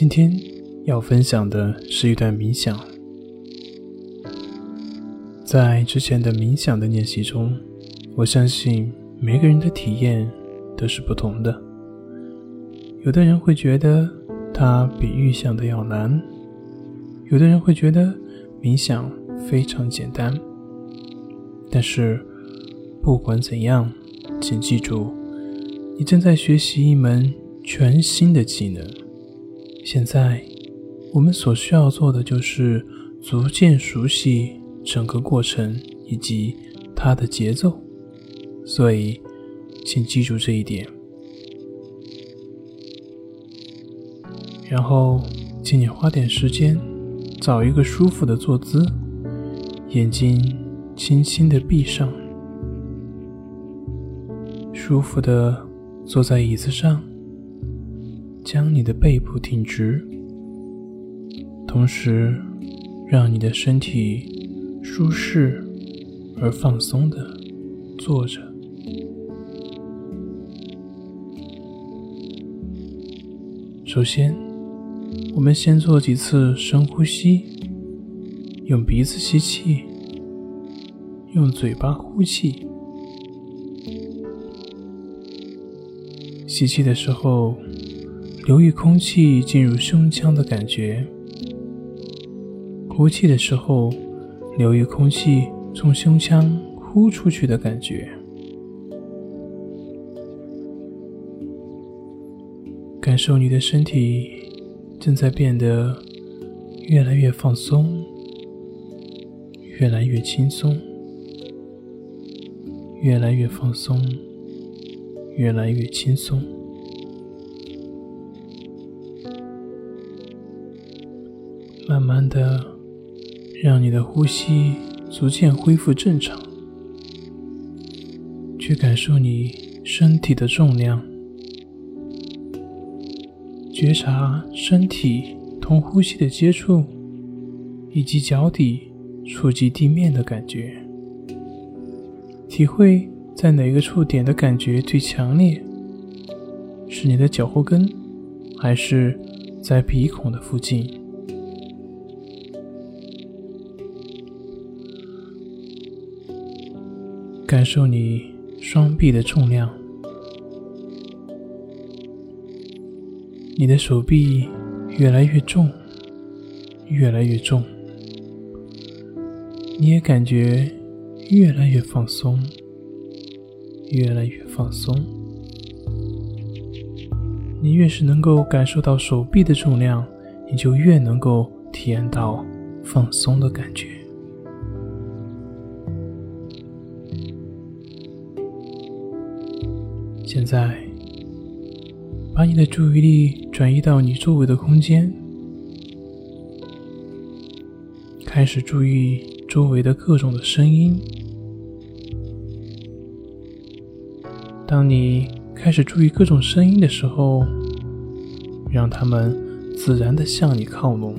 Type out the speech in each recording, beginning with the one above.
今天要分享的是一段冥想。在之前的冥想的练习中，我相信每个人的体验都是不同的。有的人会觉得它比预想的要难，有的人会觉得冥想非常简单。但是，不管怎样，请记住，你正在学习一门全新的技能。现在，我们所需要做的就是逐渐熟悉整个过程以及它的节奏。所以，请记住这一点。然后，请你花点时间，找一个舒服的坐姿，眼睛轻轻的闭上，舒服的坐在椅子上。将你的背部挺直，同时让你的身体舒适而放松的坐着。首先，我们先做几次深呼吸，用鼻子吸气，用嘴巴呼气。吸气的时候。留意空气进入胸腔的感觉，呼气的时候，留意空气从胸腔呼出去的感觉。感受你的身体正在变得越来越放松，越来越轻松，越来越放松，越来越轻松。慢慢的，让你的呼吸逐渐恢复正常，去感受你身体的重量，觉察身体同呼吸的接触，以及脚底触及地面的感觉，体会在哪个触点的感觉最强烈，是你的脚后跟，还是在鼻孔的附近？感受你双臂的重量，你的手臂越来越重，越来越重，你也感觉越来越放松，越来越放松。你越是能够感受到手臂的重量，你就越能够体验到放松的感觉。现在，把你的注意力转移到你周围的空间，开始注意周围的各种的声音。当你开始注意各种声音的时候，让他们自然的向你靠拢，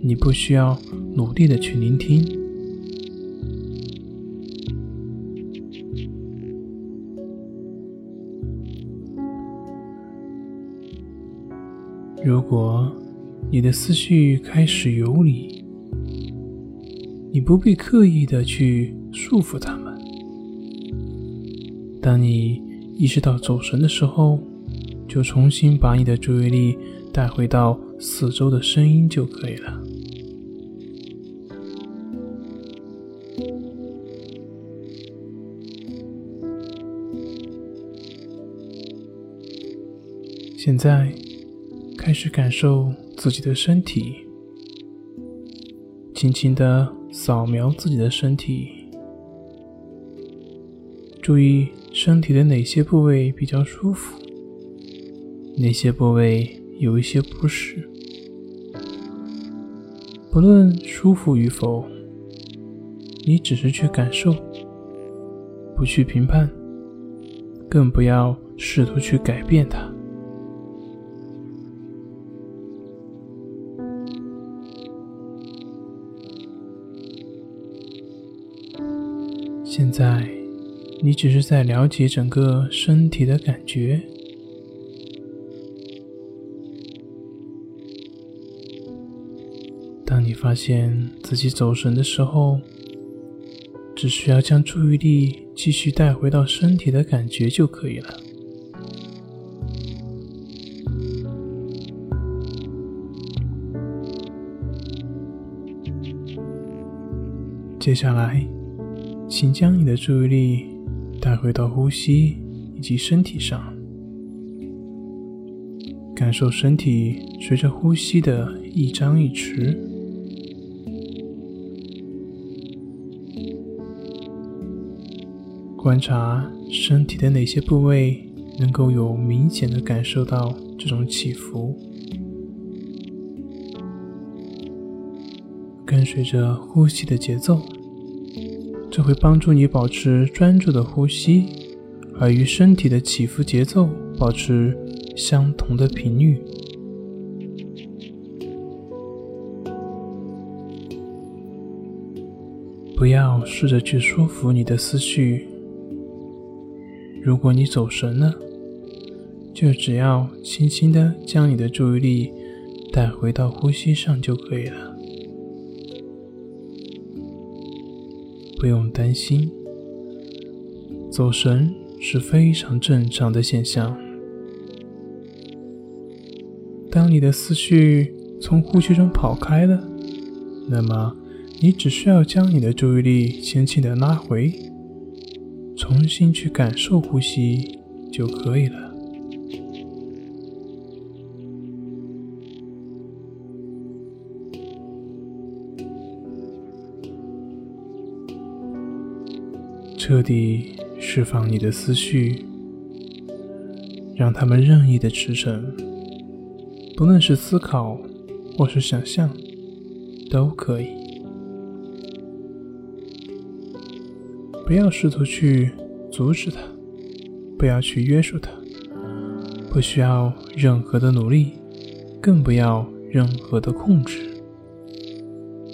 你不需要努力的去聆听。如果你的思绪开始游离，你不必刻意的去束缚他们。当你意识到走神的时候，就重新把你的注意力带回到四周的声音就可以了。现在。开始感受自己的身体，轻轻的扫描自己的身体，注意身体的哪些部位比较舒服，哪些部位有一些不适。不论舒服与否，你只是去感受，不去评判，更不要试图去改变它。现在你只是在了解整个身体的感觉。当你发现自己走神的时候只需要将注意力继续带回到身体的感觉就可以了。接下来请将你的注意力带回到呼吸以及身体上，感受身体随着呼吸的一张一弛，观察身体的哪些部位能够有明显的感受到这种起伏。跟随着呼吸的节奏，这会帮助你保持专注的呼吸，而与身体的起伏节奏保持相同的频率。不要试着去说服你的思绪。如果你走神了，就只要轻轻的将你的注意力带回到呼吸上就可以了。不用担心，走神是非常正常的现象。当你的思绪从呼吸中跑开了，那么你只需要将你的注意力轻轻的拉回，重新去感受呼吸就可以了。彻底释放你的思绪，让他们任意的驰骋，不论是思考或是想象，都可以。不要试图去阻止它，不要去约束它，不需要任何的努力，更不要任何的控制，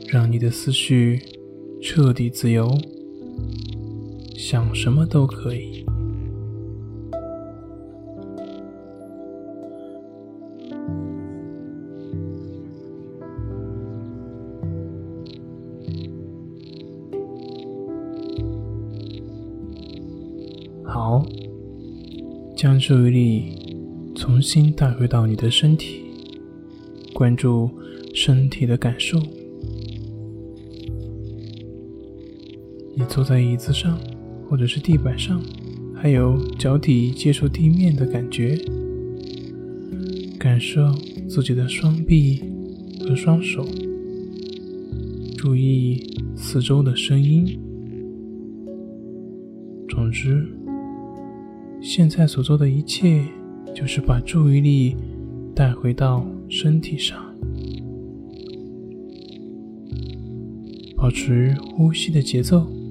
让你的思绪彻底自由。想什么都可以。好，将注意力重新带回到你的身体，关注身体的感受。你坐在椅子上。或者是地板上，还有脚底接触地面的感觉，感受自己的双臂和双手，注意四周的声音。总之，现在所做的一切就是把注意力带回到身体上，保持呼吸的节奏。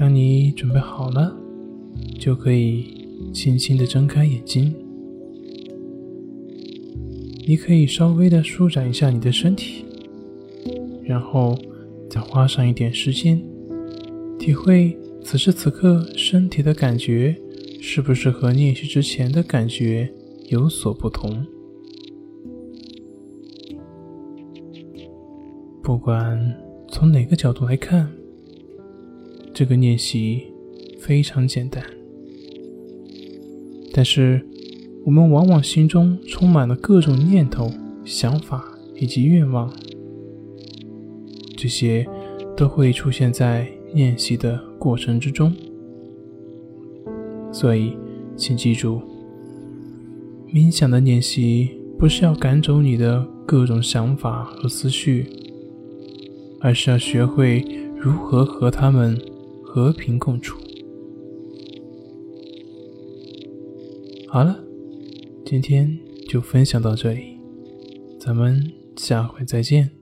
当你准备好了，就可以轻轻的睁开眼睛。你可以稍微的舒展一下你的身体，然后再花上一点时间，体会此时此刻身体的感觉是不是和练习之前的感觉有所不同。不管从哪个角度来看。这个练习非常简单，但是我们往往心中充满了各种念头、想法以及愿望，这些都会出现在练习的过程之中。所以，请记住，冥想的练习不是要赶走你的各种想法和思绪，而是要学会如何和他们。和平共处。好了，今天就分享到这里，咱们下回再见。